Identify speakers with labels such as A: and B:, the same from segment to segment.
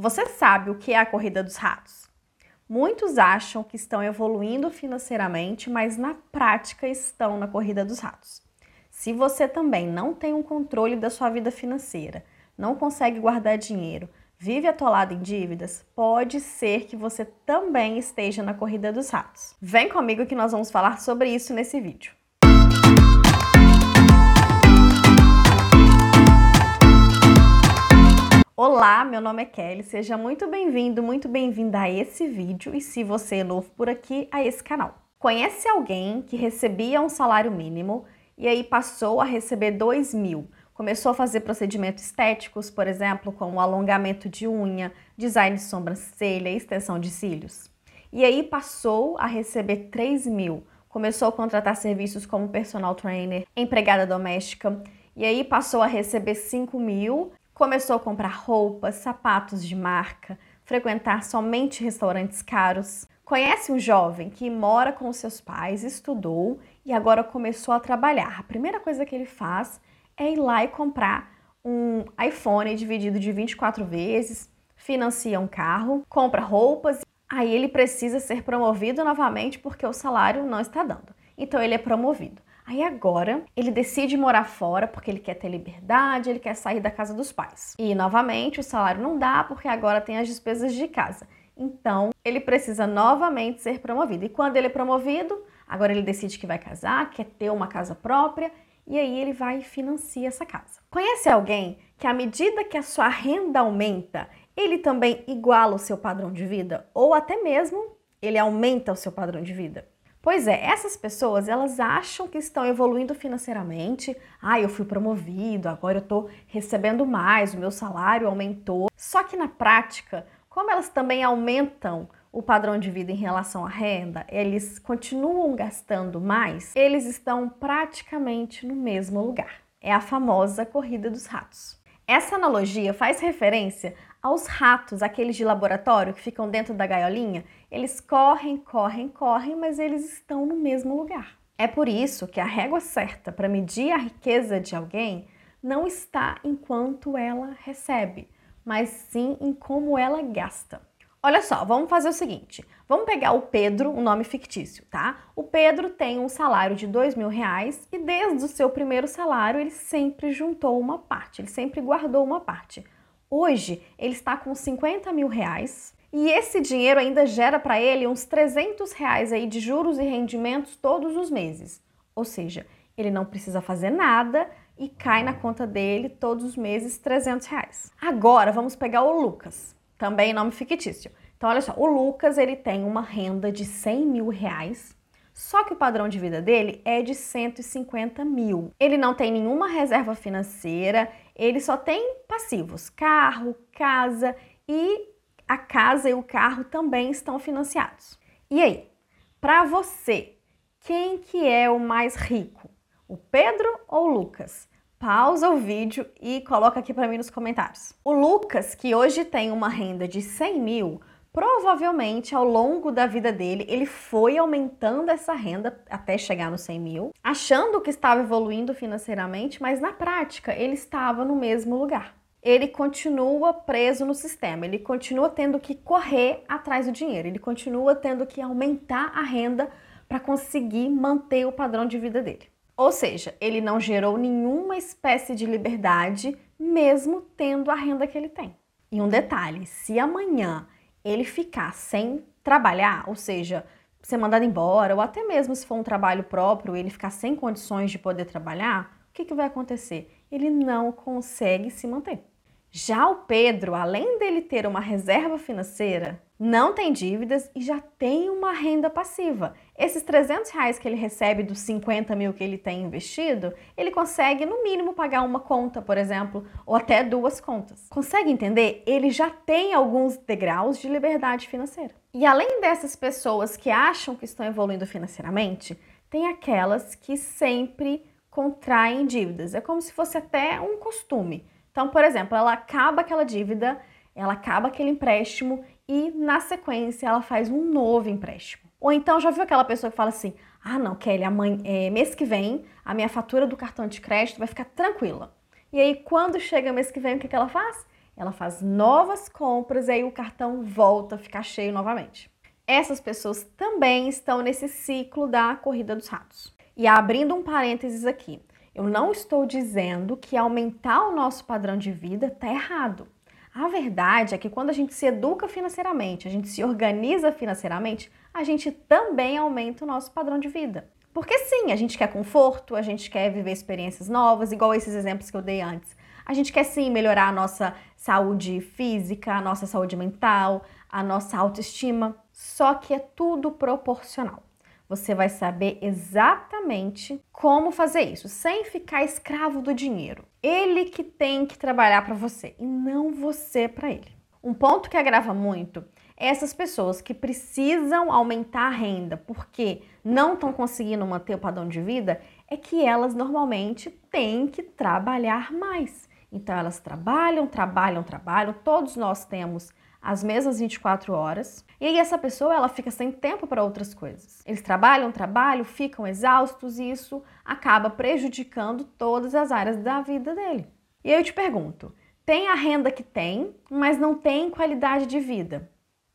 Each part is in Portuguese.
A: Você sabe o que é a corrida dos ratos? Muitos acham que estão evoluindo financeiramente, mas na prática estão na corrida dos ratos. Se você também não tem um controle da sua vida financeira, não consegue guardar dinheiro, vive atolado em dívidas, pode ser que você também esteja na corrida dos ratos. Vem comigo que nós vamos falar sobre isso nesse vídeo. Olá, meu nome é Kelly, seja muito bem-vindo, muito bem-vinda a esse vídeo e se você é novo por aqui, a esse canal. Conhece alguém que recebia um salário mínimo e aí passou a receber 2 mil? Começou a fazer procedimentos estéticos, por exemplo, como alongamento de unha, design de sobrancelha, extensão de cílios. E aí passou a receber 3 mil, começou a contratar serviços como personal trainer, empregada doméstica, e aí passou a receber 5 mil Começou a comprar roupas, sapatos de marca, frequentar somente restaurantes caros. Conhece um jovem que mora com seus pais, estudou e agora começou a trabalhar. A primeira coisa que ele faz é ir lá e comprar um iPhone dividido de 24 vezes, financia um carro, compra roupas, aí ele precisa ser promovido novamente porque o salário não está dando. Então ele é promovido. Aí agora ele decide morar fora porque ele quer ter liberdade, ele quer sair da casa dos pais. E novamente o salário não dá porque agora tem as despesas de casa. Então ele precisa novamente ser promovido. E quando ele é promovido, agora ele decide que vai casar, quer ter uma casa própria e aí ele vai e financia essa casa. Conhece alguém que à medida que a sua renda aumenta, ele também iguala o seu padrão de vida ou até mesmo ele aumenta o seu padrão de vida? Pois é, essas pessoas, elas acham que estão evoluindo financeiramente. Ah, eu fui promovido, agora eu estou recebendo mais, o meu salário aumentou. Só que na prática, como elas também aumentam o padrão de vida em relação à renda, eles continuam gastando mais, eles estão praticamente no mesmo lugar. É a famosa corrida dos ratos. Essa analogia faz referência aos ratos, aqueles de laboratório que ficam dentro da gaiolinha, eles correm, correm, correm, mas eles estão no mesmo lugar. É por isso que a régua certa para medir a riqueza de alguém não está em quanto ela recebe, mas sim em como ela gasta. Olha só, vamos fazer o seguinte: vamos pegar o Pedro, um nome fictício, tá? O Pedro tem um salário de dois mil reais e desde o seu primeiro salário ele sempre juntou uma parte, ele sempre guardou uma parte. Hoje ele está com 50 mil reais e esse dinheiro ainda gera para ele uns 300 reais aí de juros e rendimentos todos os meses. Ou seja, ele não precisa fazer nada e cai na conta dele todos os meses 300 reais. Agora vamos pegar o Lucas, também nome fictício. Então olha só, o Lucas ele tem uma renda de 100 mil reais só que o padrão de vida dele é de 150 mil. Ele não tem nenhuma reserva financeira, ele só tem passivos: carro, casa e a casa e o carro também estão financiados. E aí, para você, quem que é o mais rico? O Pedro ou o Lucas? Pausa o vídeo e coloca aqui para mim nos comentários. O Lucas, que hoje tem uma renda de 100 mil, Provavelmente, ao longo da vida dele, ele foi aumentando essa renda até chegar nos 100 mil, achando que estava evoluindo financeiramente, mas na prática ele estava no mesmo lugar. Ele continua preso no sistema, ele continua tendo que correr atrás do dinheiro, ele continua tendo que aumentar a renda para conseguir manter o padrão de vida dele. Ou seja, ele não gerou nenhuma espécie de liberdade, mesmo tendo a renda que ele tem. E um detalhe: se amanhã ele ficar sem trabalhar, ou seja, ser mandado embora, ou até mesmo se for um trabalho próprio, ele ficar sem condições de poder trabalhar, o que, que vai acontecer? Ele não consegue se manter. Já o Pedro, além dele ter uma reserva financeira, não tem dívidas e já tem uma renda passiva. Esses 300 reais que ele recebe dos 50 mil que ele tem investido, ele consegue no mínimo pagar uma conta, por exemplo, ou até duas contas. Consegue entender? Ele já tem alguns degraus de liberdade financeira. E além dessas pessoas que acham que estão evoluindo financeiramente, tem aquelas que sempre contraem dívidas. É como se fosse até um costume. Então, por exemplo, ela acaba aquela dívida, ela acaba aquele empréstimo e na sequência ela faz um novo empréstimo. Ou então já viu aquela pessoa que fala assim: ah, não, Kelly, amanhã, é, mês que vem a minha fatura do cartão de crédito vai ficar tranquila. E aí, quando chega mês que vem, o que, que ela faz? ela faz novas compras e aí o cartão volta a ficar cheio novamente. Essas pessoas também estão nesse ciclo da corrida dos ratos. E abrindo um parênteses aqui, eu não estou dizendo que aumentar o nosso padrão de vida está errado. A verdade é que quando a gente se educa financeiramente, a gente se organiza financeiramente, a gente também aumenta o nosso padrão de vida. Porque sim, a gente quer conforto, a gente quer viver experiências novas, igual esses exemplos que eu dei antes. A gente quer sim melhorar a nossa saúde física, a nossa saúde mental, a nossa autoestima, só que é tudo proporcional. Você vai saber exatamente como fazer isso, sem ficar escravo do dinheiro. Ele que tem que trabalhar para você e não você para ele. Um ponto que agrava muito é essas pessoas que precisam aumentar a renda porque não estão conseguindo manter o padrão de vida, é que elas normalmente têm que trabalhar mais. Então elas trabalham, trabalham, trabalham, todos nós temos as mesmas 24 horas. E aí essa pessoa, ela fica sem tempo para outras coisas. Eles trabalham, trabalham, ficam exaustos e isso acaba prejudicando todas as áreas da vida dele. E aí eu te pergunto, tem a renda que tem, mas não tem qualidade de vida.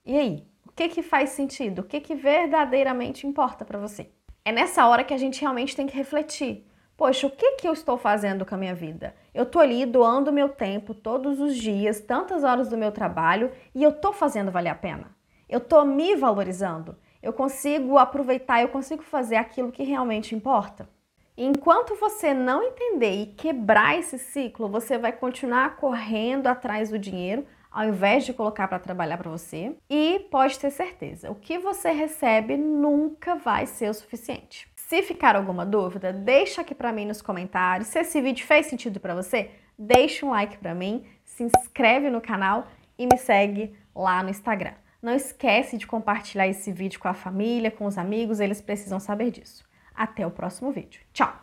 A: E aí, o que que faz sentido? O que que verdadeiramente importa para você? É nessa hora que a gente realmente tem que refletir. Poxa, o que, que eu estou fazendo com a minha vida? Eu estou ali doando meu tempo todos os dias, tantas horas do meu trabalho, e eu estou fazendo valer a pena. Eu estou me valorizando. Eu consigo aproveitar, eu consigo fazer aquilo que realmente importa. Enquanto você não entender e quebrar esse ciclo, você vai continuar correndo atrás do dinheiro ao invés de colocar para trabalhar para você. E pode ter certeza, o que você recebe nunca vai ser o suficiente. Se ficar alguma dúvida, deixa aqui para mim nos comentários. Se esse vídeo fez sentido para você, deixa um like para mim, se inscreve no canal e me segue lá no Instagram. Não esquece de compartilhar esse vídeo com a família, com os amigos, eles precisam saber disso. Até o próximo vídeo. Tchau!